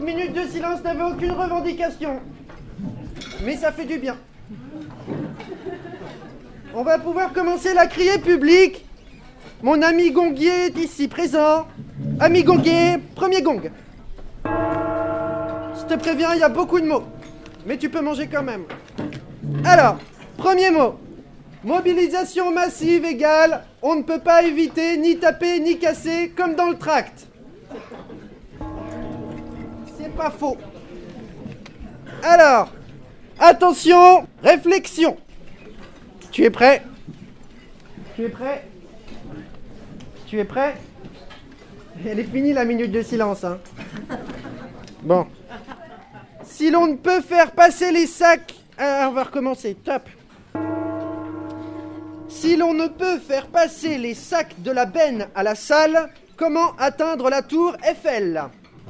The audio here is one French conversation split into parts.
Cette minute de silence n'avait aucune revendication. Mais ça fait du bien. On va pouvoir commencer la criée publique. Mon ami Gonguier est ici présent. Ami Gonguier, premier gong. Je te préviens, il y a beaucoup de mots. Mais tu peux manger quand même. Alors, premier mot. Mobilisation massive égale on ne peut pas éviter ni taper ni casser comme dans le tract. Pas faux. Alors, attention, réflexion. Tu es prêt? Tu es prêt? Tu es prêt? Elle est finie la minute de silence. Hein. Bon. Si l'on ne peut faire passer les sacs... Ah, on va recommencer. Top. Si l'on ne peut faire passer les sacs de la benne à la salle, comment atteindre la tour Eiffel?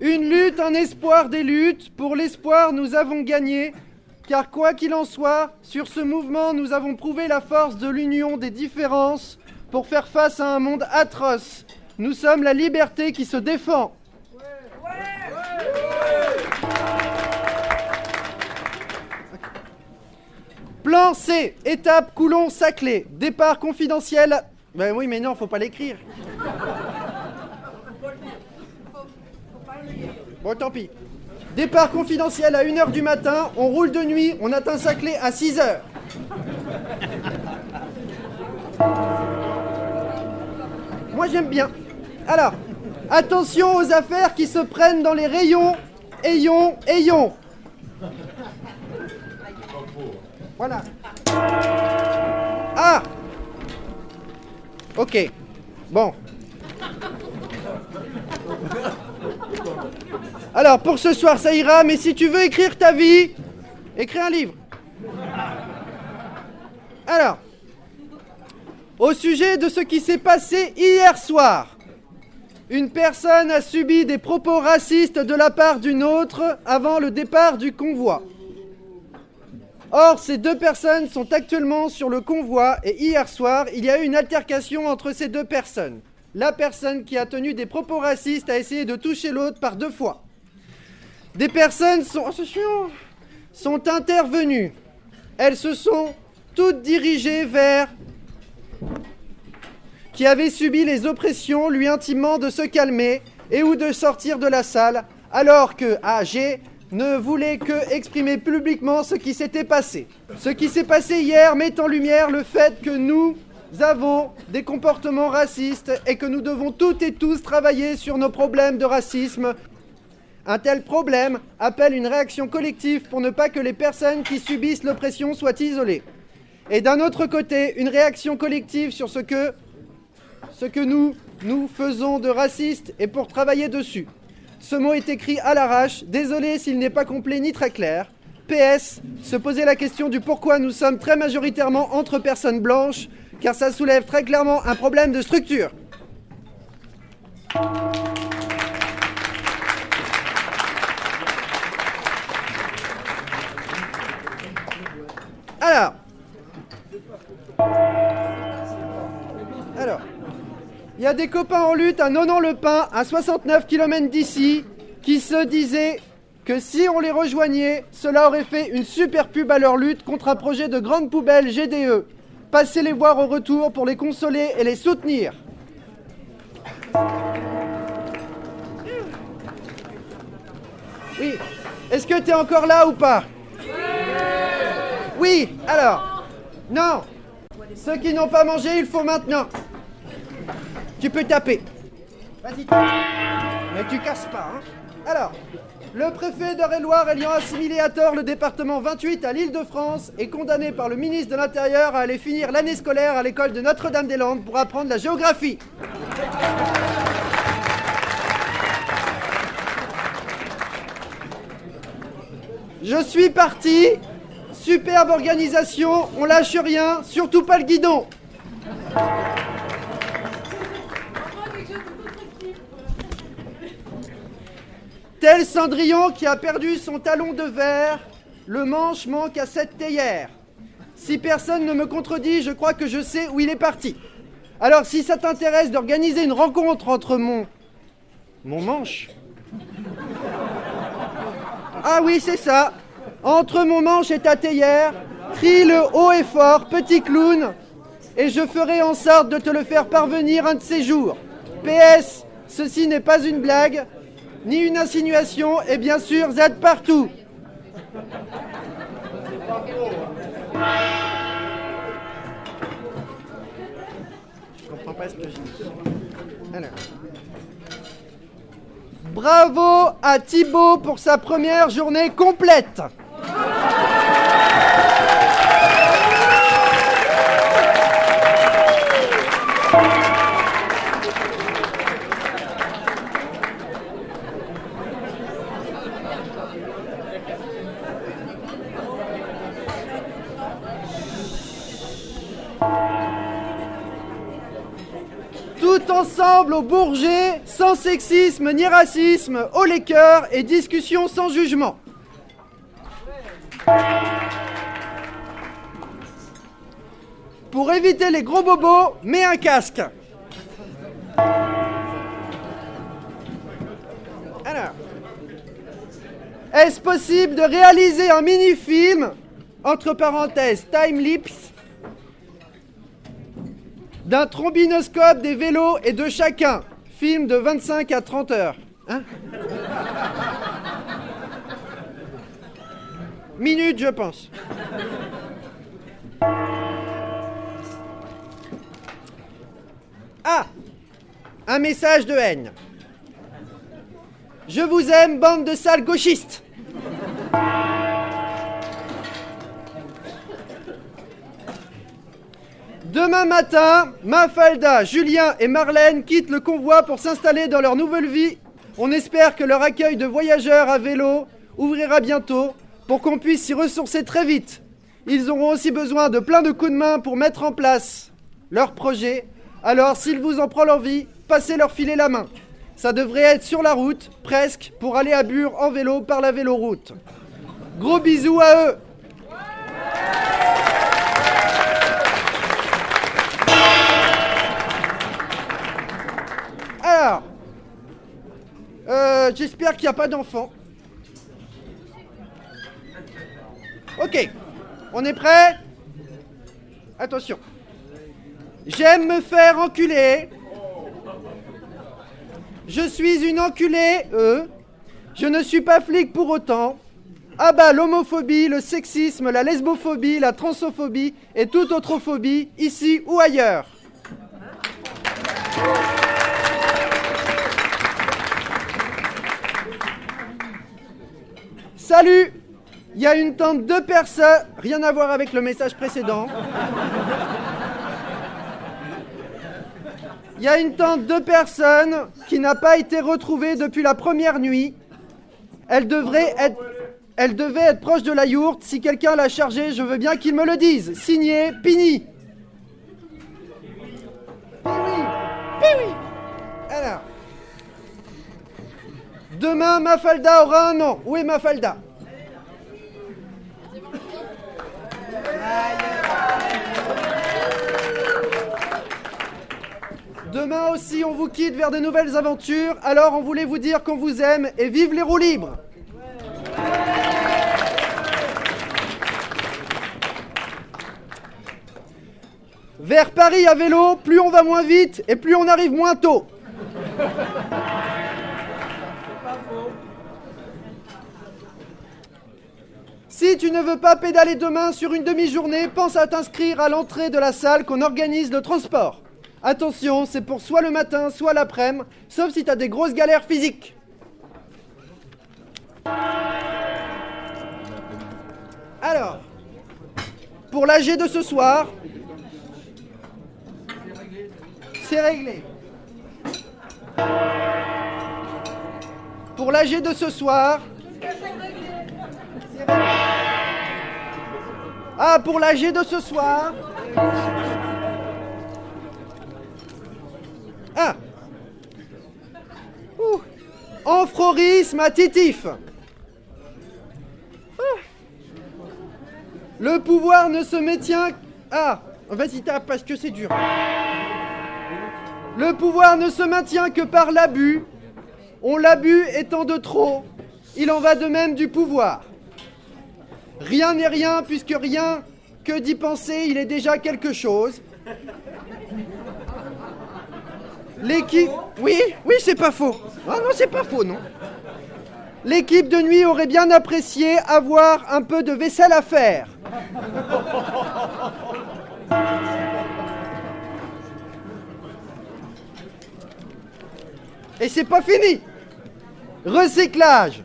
Une lutte, un espoir des luttes. Pour l'espoir, nous avons gagné. Car quoi qu'il en soit, sur ce mouvement, nous avons prouvé la force de l'union des différences pour faire face à un monde atroce. Nous sommes la liberté qui se défend. Plan C, étape Coulon-Saclay. Départ confidentiel. Ben oui, mais non, faut pas l'écrire. Bon, tant pis. Départ confidentiel à 1h du matin, on roule de nuit, on atteint Saclay à 6h. Moi j'aime bien. Alors, attention aux affaires qui se prennent dans les rayons. Ayons, ayons. Voilà. Ah Ok. Bon. Alors, pour ce soir, ça ira, mais si tu veux écrire ta vie, écris un livre. Alors, au sujet de ce qui s'est passé hier soir, une personne a subi des propos racistes de la part d'une autre avant le départ du convoi. Or, ces deux personnes sont actuellement sur le convoi et hier soir, il y a eu une altercation entre ces deux personnes. La personne qui a tenu des propos racistes a essayé de toucher l'autre par deux fois. Des personnes sont, oh, sont intervenues. Elles se sont toutes dirigées vers qui avait subi les oppressions, lui intimant de se calmer et ou de sortir de la salle, alors que AG ne voulait que exprimer publiquement ce qui s'était passé. Ce qui s'est passé hier met en lumière le fait que nous avons des comportements racistes et que nous devons toutes et tous travailler sur nos problèmes de racisme un tel problème appelle une réaction collective pour ne pas que les personnes qui subissent l'oppression soient isolées. Et d'un autre côté, une réaction collective sur ce que, nous, nous faisons de raciste et pour travailler dessus. Ce mot est écrit à l'arrache, désolé s'il n'est pas complet ni très clair. PS, se poser la question du pourquoi nous sommes très majoritairement entre personnes blanches, car ça soulève très clairement un problème de structure. Alors. Il y a des copains en lutte à Nonon-le-Pin, à 69 km d'ici, qui se disaient que si on les rejoignait, cela aurait fait une super pub à leur lutte contre un projet de grande poubelle GDE. Passez les voir au retour pour les consoler et les soutenir. Oui. Est-ce que tu es encore là ou pas? Oui, alors. Non. Ceux qui n'ont pas mangé, il faut maintenant. Tu peux taper. Vas-y, Mais tu casses pas, hein. Alors, le préfet d'Eure-et-Loire ayant assimilé à tort le département 28 à l'Île-de-France est condamné par le ministre de l'Intérieur à aller finir l'année scolaire à l'école de Notre-Dame-des-Landes pour apprendre la géographie. Je suis parti Superbe organisation, on lâche rien, surtout pas le guidon. Tel Cendrillon qui a perdu son talon de verre, le manche manque à cette théière. Si personne ne me contredit, je crois que je sais où il est parti. Alors si ça t'intéresse d'organiser une rencontre entre mon... Mon manche Ah oui, c'est ça. Entre mon manche et ta théière, crie le haut et fort, petit clown, et je ferai en sorte de te le faire parvenir un de ces jours. PS, ceci n'est pas une blague, ni une insinuation, et bien sûr, Z partout. Je comprends pas ce que je dis. Alors. Bravo à Thibaut pour sa première journée complète. Au Bourget, sans sexisme ni racisme, au les cœurs et discussion sans jugement. Pour éviter les gros bobos, mets un casque. Alors, est-ce possible de réaliser un mini-film, entre parenthèses, time-lapse, d'un trombinoscope des vélos et de chacun Film de 25 à 30 heures. Hein Minute, je pense. Ah Un message de haine. Je vous aime, bande de sales gauchistes. Demain matin, Mafalda, Julien et Marlène quittent le convoi pour s'installer dans leur nouvelle vie. On espère que leur accueil de voyageurs à vélo ouvrira bientôt pour qu'on puisse s'y ressourcer très vite. Ils auront aussi besoin de plein de coups de main pour mettre en place leur projet. Alors, s'ils vous en prend l'envie, passez leur filer la main. Ça devrait être sur la route, presque, pour aller à Bure en vélo par la véloroute. Gros bisous à eux euh, j'espère qu'il n'y a pas d'enfants. Ok, on est prêt? Attention. J'aime me faire enculer. Je suis une enculée, euh. Je ne suis pas flic pour autant. Ah bah l'homophobie, le sexisme, la lesbophobie, la transophobie et toute autre phobie, ici ou ailleurs. Salut Il y a une tente de personnes, rien à voir avec le message précédent. Il y a une tente de personnes qui n'a pas été retrouvée depuis la première nuit. Elle devrait être, devait être proche de la yourte. Si quelqu'un l'a chargée, je veux bien qu'il me le dise. Signé Pini. Piwi. Piwi. Alors. Demain, Mafalda aura un nom. Où est Mafalda? Aussi, on vous quitte vers de nouvelles aventures. Alors, on voulait vous dire qu'on vous aime et vive les roues libres. Vers Paris à vélo, plus on va moins vite et plus on arrive moins tôt. Si tu ne veux pas pédaler demain sur une demi-journée, pense à t'inscrire à l'entrée de la salle qu'on organise le transport. Attention, c'est pour soit le matin, soit l'après-midi, sauf si tu as des grosses galères physiques. Alors, pour l'AG de ce soir, c'est réglé. Pour l'AG de ce soir. Ah, pour l'AG de ce soir. Amphorisme à titif. Ah. Le pouvoir ne se maintient. Ah, vas-y tape parce que c'est dur. Le pouvoir ne se maintient que par l'abus. On l'abus étant de trop. Il en va de même du pouvoir. Rien n'est rien puisque rien que d'y penser, il est déjà quelque chose. L'équipe. Oui, oui, c'est pas faux. Ah non, c'est pas faux, non. L'équipe de nuit aurait bien apprécié avoir un peu de vaisselle à faire. Et c'est pas fini. Recyclage.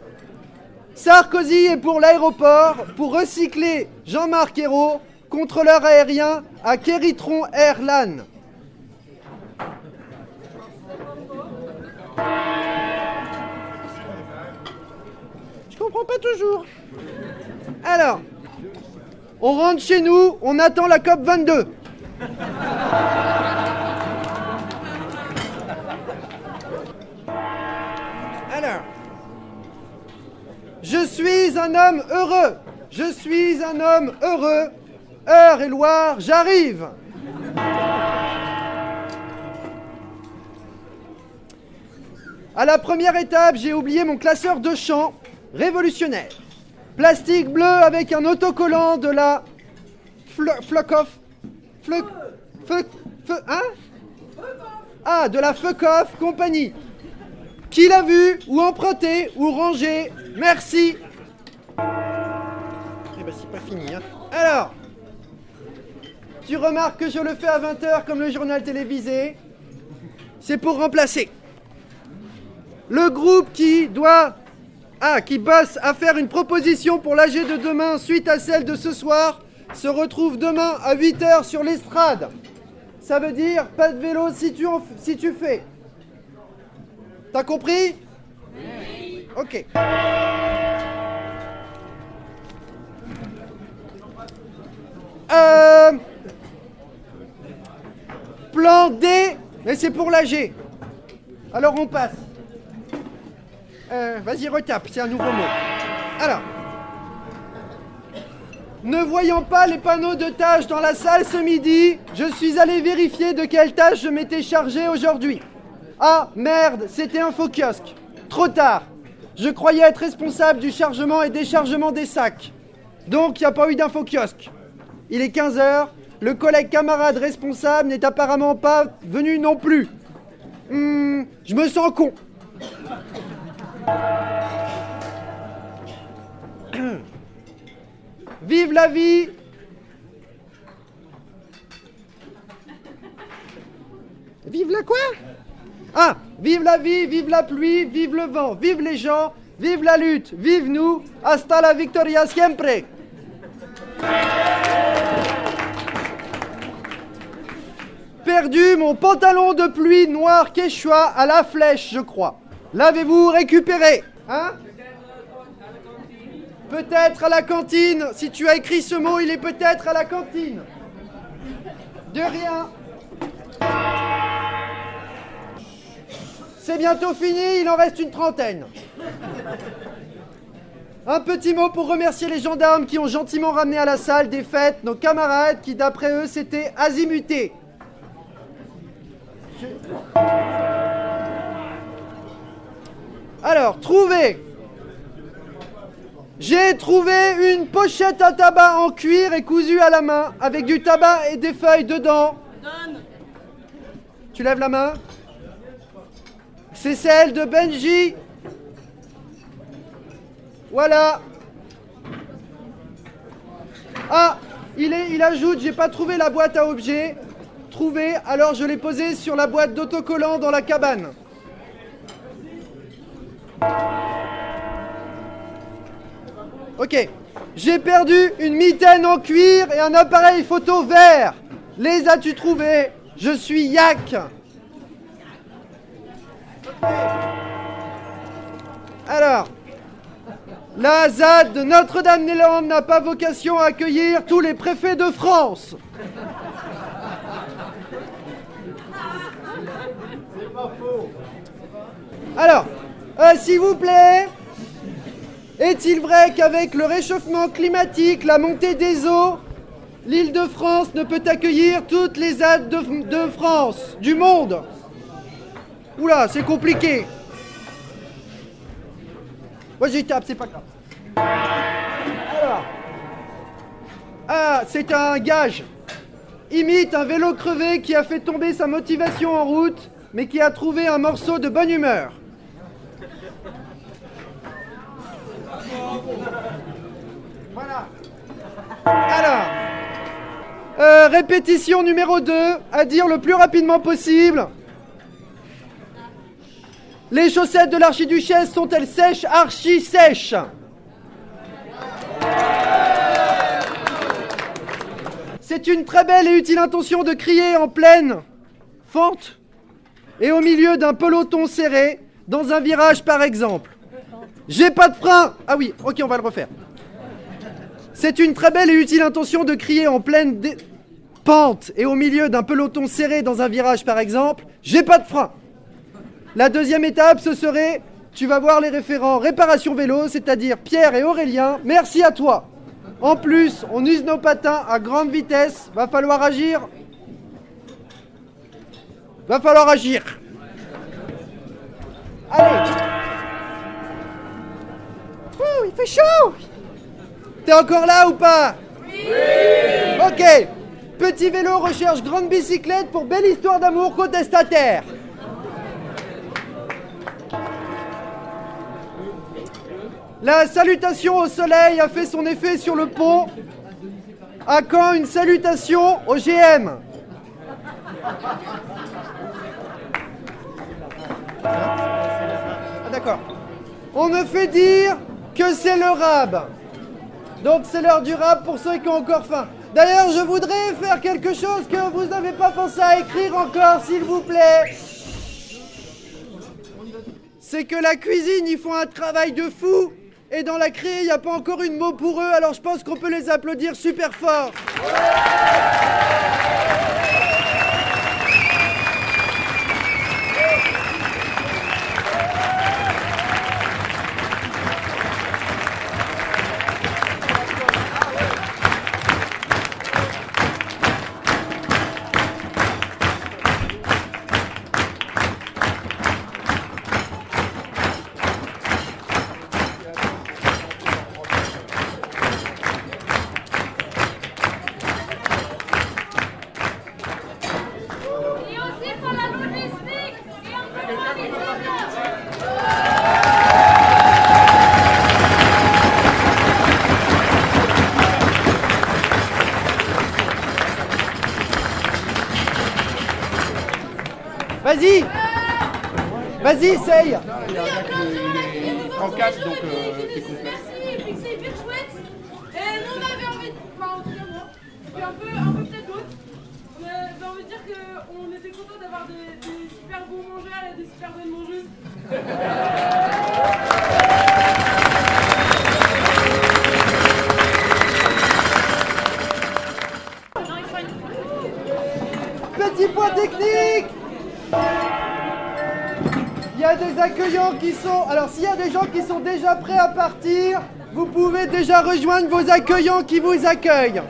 Sarkozy est pour l'aéroport pour recycler Jean-Marc Ayrault, contrôleur aérien à Keritron Airlan. Je comprends pas toujours. Alors, on rentre chez nous, on attend la COP 22. Alors, je suis un homme heureux. Je suis un homme heureux. Heure et Loire, j'arrive. À la première étape, j'ai oublié mon classeur de chant révolutionnaire. Plastique bleu avec un autocollant de la Flock Off. Flock. Fuck. Hein? Ah, de la Fuck Off Compagnie. Qui l'a vu Ou emprunté Ou rangé? Merci Eh ben c'est pas fini, hein. Alors Tu remarques que je le fais à 20h comme le journal télévisé C'est pour remplacer. Le groupe qui doit... Ah, qui bosse à faire une proposition pour l'AG de demain suite à celle de ce soir se retrouve demain à 8h sur l'estrade. Ça veut dire pas de vélo si tu, fais. T'as compris? Oui. Ok. Euh... Plan D, mais c'est pour l'AG. Alors on passe. Euh, Vas-y, retape, c'est un nouveau mot. Alors. Ne voyant pas les panneaux de tâches dans la salle ce midi, je suis allé vérifier de quelle tâche je m'étais chargé aujourd'hui. Ah, merde, c'était un faux kiosque. Trop tard. Je croyais être responsable du chargement et déchargement des sacs. Donc, il n'y a pas eu d'info kiosque. Il est 15h, le collègue camarade responsable n'est apparemment pas venu non plus. Hmm, je me sens con. Vive la vie! Vive la quoi? Ah Vive la vie, vive la pluie, vive le vent, vive les gens, vive la lutte, vive nous, hasta la victoria siempre! Perdu mon pantalon de pluie noir quechua à la flèche, je crois. L'avez-vous récupéré Hein? Peut-être à la cantine. Si tu as écrit ce mot, il est peut-être à la cantine. De rien. C'est bientôt fini, il en reste une trentaine. Un petit mot pour remercier les gendarmes qui ont gentiment ramené à la salle des fêtes nos camarades qui, d'après eux, s'étaient azimutés. Alors, trouvez J'ai trouvé une pochette à tabac en cuir et cousue à la main, avec du tabac et des feuilles dedans. Tu lèves la main C'est celle de Benji. Voilà. Ah, il, est, il ajoute, j'ai pas trouvé la boîte à objets. Trouvé, alors je l'ai posée sur la boîte d'autocollant dans la cabane. Ok. J'ai perdu une mitaine en cuir et un appareil photo vert. Les as-tu trouvés? Je suis Yak. Alors, La ZAD de Notre-Dame-des-Landes n'a pas vocation à accueillir tous les préfets de France. Alors, euh, s'il vous plaît, est-il vrai qu'avec le réchauffement climatique, la montée des eaux, l'île de France ne peut accueillir toutes les ZAD de, France, du monde? Oula, c'est compliqué. Moi j'y tape, c'est pas grave. Ah, c'est un gage. Imite un vélo crevé qui a fait tomber sa motivation en route, mais qui a trouvé un morceau de bonne humeur. Voilà. Alors. euh, répétition numéro 2, à dire le plus rapidement possible. Les chaussettes de l'archiduchesse sont-elles sèches, archi sèches? C'est une très belle et utile intention de crier en pleine fente et au milieu d'un peloton serré, dans un virage par exemple. J'ai pas de frein Ah oui, ok, on va le refaire. C'est une très belle et utile intention de crier en pleine pente et au milieu d'un peloton serré dans un virage par exemple. J'ai pas de frein la deuxième étape, ce serait, tu vas voir les référents réparation vélo, c'est-à-dire Pierre et Aurélien. Merci à toi. En plus, on use nos patins à grande vitesse. Va falloir agir. Va falloir agir. Allez. Ouh, il fait chaud. T'es encore là ou pas Oui. Ok. Petit vélo recherche grande bicyclette pour belle histoire d'amour contestataire. La salutation au soleil a fait son effet sur le pont. À quand une salutation au GM Ah d'accord. On me fait dire que c'est le rab. Donc c'est l'heure du rab pour ceux qui ont encore faim. D'ailleurs, je voudrais faire quelque chose que vous n'avez pas pensé à écrire encore, s'il vous plaît. C'est que la cuisine, ils font un travail de fou. Et dans la créée, il n'y a pas encore une mot pour eux, alors je pense qu'on peut les applaudir super fort. Vas-y, essaye En 4, donc euh, t'es complet. Merci, et puis que c'est hyper chouette. Et nous on avait envie, enfin en tout cas moi, puis un peu, un peu peut-être d'autres. On avait envie de dire qu'on était content d'avoir des, des super bons mangeurs et des super bonnes mangeuses. Petit point technique Il y a des accueillants qui sont... Alors s'il y a des gens qui sont déjà prêts à partir, vous pouvez déjà rejoindre vos accueillants qui vous accueillent.